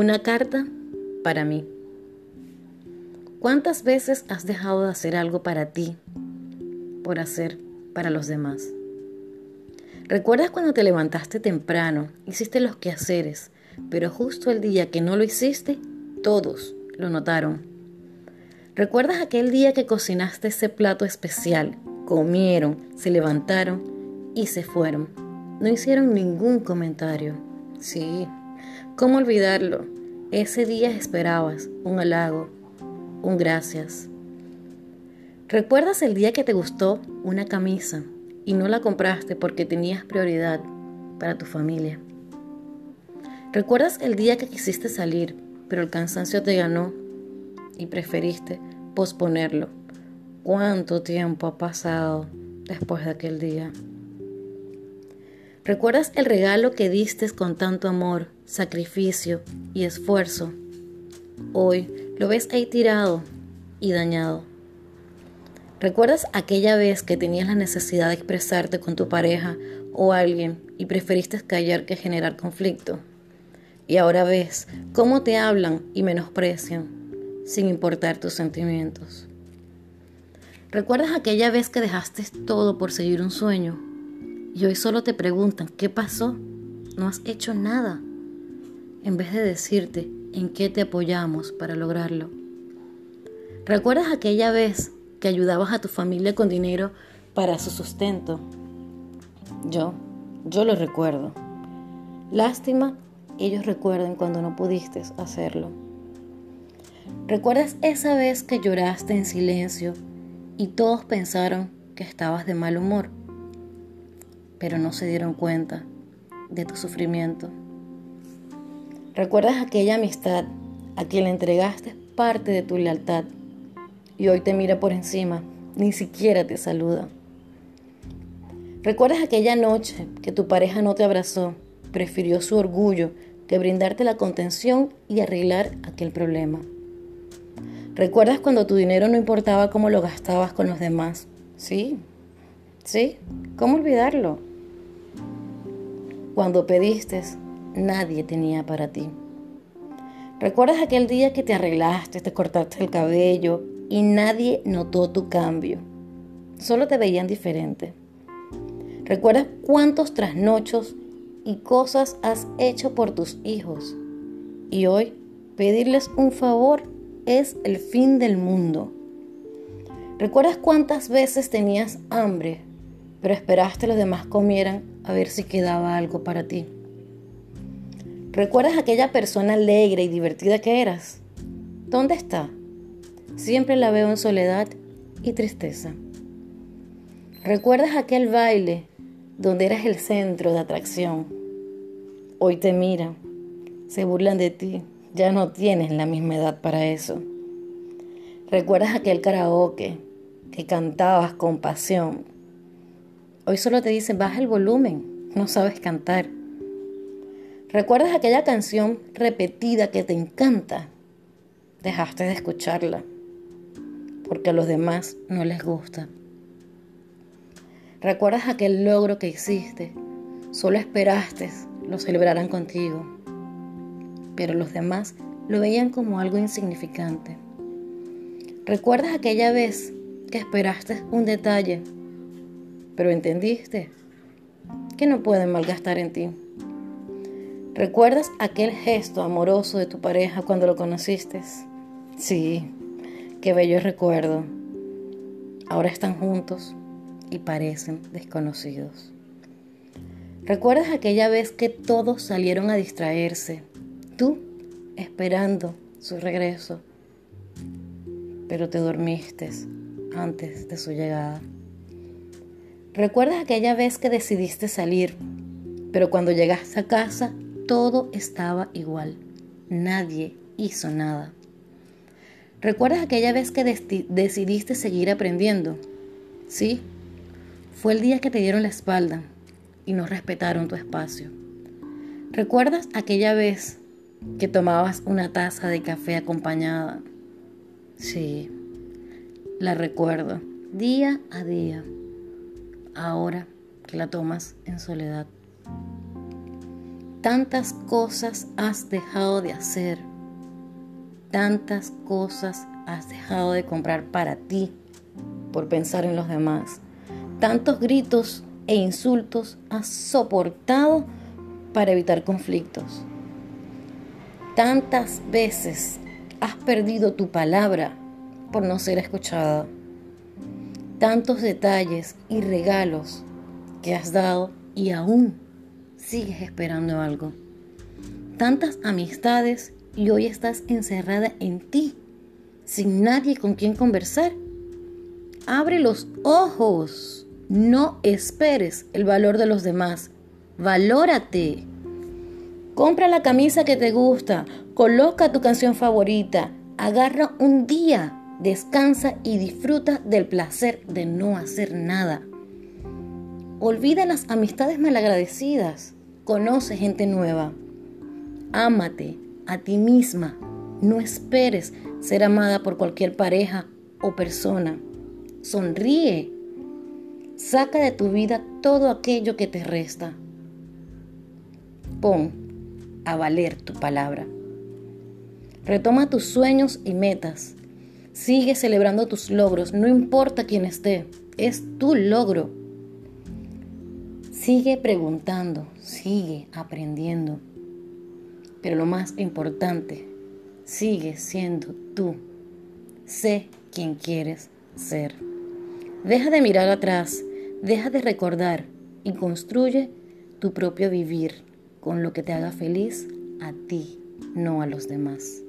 Una carta para mí. ¿Cuántas veces has dejado de hacer algo para ti por hacer para los demás? ¿Recuerdas cuando te levantaste temprano, hiciste los quehaceres, pero justo el día que no lo hiciste, todos lo notaron? ¿Recuerdas aquel día que cocinaste ese plato especial, comieron, se levantaron y se fueron? No hicieron ningún comentario. Sí, ¿Cómo olvidarlo? Ese día esperabas un halago, un gracias. ¿Recuerdas el día que te gustó una camisa y no la compraste porque tenías prioridad para tu familia? ¿Recuerdas el día que quisiste salir, pero el cansancio te ganó y preferiste posponerlo? ¿Cuánto tiempo ha pasado después de aquel día? ¿Recuerdas el regalo que diste con tanto amor, sacrificio y esfuerzo? Hoy lo ves ahí tirado y dañado. ¿Recuerdas aquella vez que tenías la necesidad de expresarte con tu pareja o alguien y preferiste callar que generar conflicto? Y ahora ves cómo te hablan y menosprecian sin importar tus sentimientos. ¿Recuerdas aquella vez que dejaste todo por seguir un sueño? Y hoy solo te preguntan, ¿qué pasó? No has hecho nada. En vez de decirte en qué te apoyamos para lograrlo. ¿Recuerdas aquella vez que ayudabas a tu familia con dinero para su sustento? Yo, yo lo recuerdo. Lástima, ellos recuerden cuando no pudiste hacerlo. ¿Recuerdas esa vez que lloraste en silencio y todos pensaron que estabas de mal humor? Pero no se dieron cuenta de tu sufrimiento. ¿Recuerdas aquella amistad a quien le entregaste parte de tu lealtad y hoy te mira por encima, ni siquiera te saluda? ¿Recuerdas aquella noche que tu pareja no te abrazó, prefirió su orgullo que brindarte la contención y arreglar aquel problema? ¿Recuerdas cuando tu dinero no importaba cómo lo gastabas con los demás? Sí, sí, ¿cómo olvidarlo? Cuando pediste, nadie tenía para ti. ¿Recuerdas aquel día que te arreglaste, te cortaste el cabello y nadie notó tu cambio? Solo te veían diferente. ¿Recuerdas cuántos trasnochos y cosas has hecho por tus hijos? Y hoy pedirles un favor es el fin del mundo. ¿Recuerdas cuántas veces tenías hambre, pero esperaste los demás comieran a ver si quedaba algo para ti. ¿Recuerdas aquella persona alegre y divertida que eras? ¿Dónde está? Siempre la veo en soledad y tristeza. ¿Recuerdas aquel baile donde eras el centro de atracción? Hoy te miran, se burlan de ti, ya no tienes la misma edad para eso. ¿Recuerdas aquel karaoke que cantabas con pasión Hoy solo te dicen, baja el volumen, no sabes cantar. ¿Recuerdas aquella canción repetida que te encanta? Dejaste de escucharla porque a los demás no les gusta. ¿Recuerdas aquel logro que hiciste? Solo esperaste lo celebraran contigo, pero los demás lo veían como algo insignificante. ¿Recuerdas aquella vez que esperaste un detalle pero entendiste que no pueden malgastar en ti. ¿Recuerdas aquel gesto amoroso de tu pareja cuando lo conociste? Sí, qué bello recuerdo. Ahora están juntos y parecen desconocidos. ¿Recuerdas aquella vez que todos salieron a distraerse? Tú esperando su regreso, pero te dormiste antes de su llegada. ¿Recuerdas aquella vez que decidiste salir, pero cuando llegaste a casa todo estaba igual? Nadie hizo nada. ¿Recuerdas aquella vez que decidiste seguir aprendiendo? Sí, fue el día que te dieron la espalda y no respetaron tu espacio. ¿Recuerdas aquella vez que tomabas una taza de café acompañada? Sí, la recuerdo, día a día ahora que la tomas en soledad. Tantas cosas has dejado de hacer. Tantas cosas has dejado de comprar para ti por pensar en los demás. Tantos gritos e insultos has soportado para evitar conflictos. Tantas veces has perdido tu palabra por no ser escuchada. Tantos detalles y regalos que has dado y aún sigues esperando algo. Tantas amistades y hoy estás encerrada en ti, sin nadie con quien conversar. Abre los ojos. No esperes el valor de los demás. Valórate. Compra la camisa que te gusta. Coloca tu canción favorita. Agarra un día. Descansa y disfruta del placer de no hacer nada. Olvida las amistades malagradecidas. Conoce gente nueva. Ámate a ti misma. No esperes ser amada por cualquier pareja o persona. Sonríe. Saca de tu vida todo aquello que te resta. Pon a valer tu palabra. Retoma tus sueños y metas. Sigue celebrando tus logros, no importa quién esté, es tu logro. Sigue preguntando, sigue aprendiendo. Pero lo más importante, sigue siendo tú. Sé quién quieres ser. Deja de mirar atrás, deja de recordar y construye tu propio vivir con lo que te haga feliz a ti, no a los demás.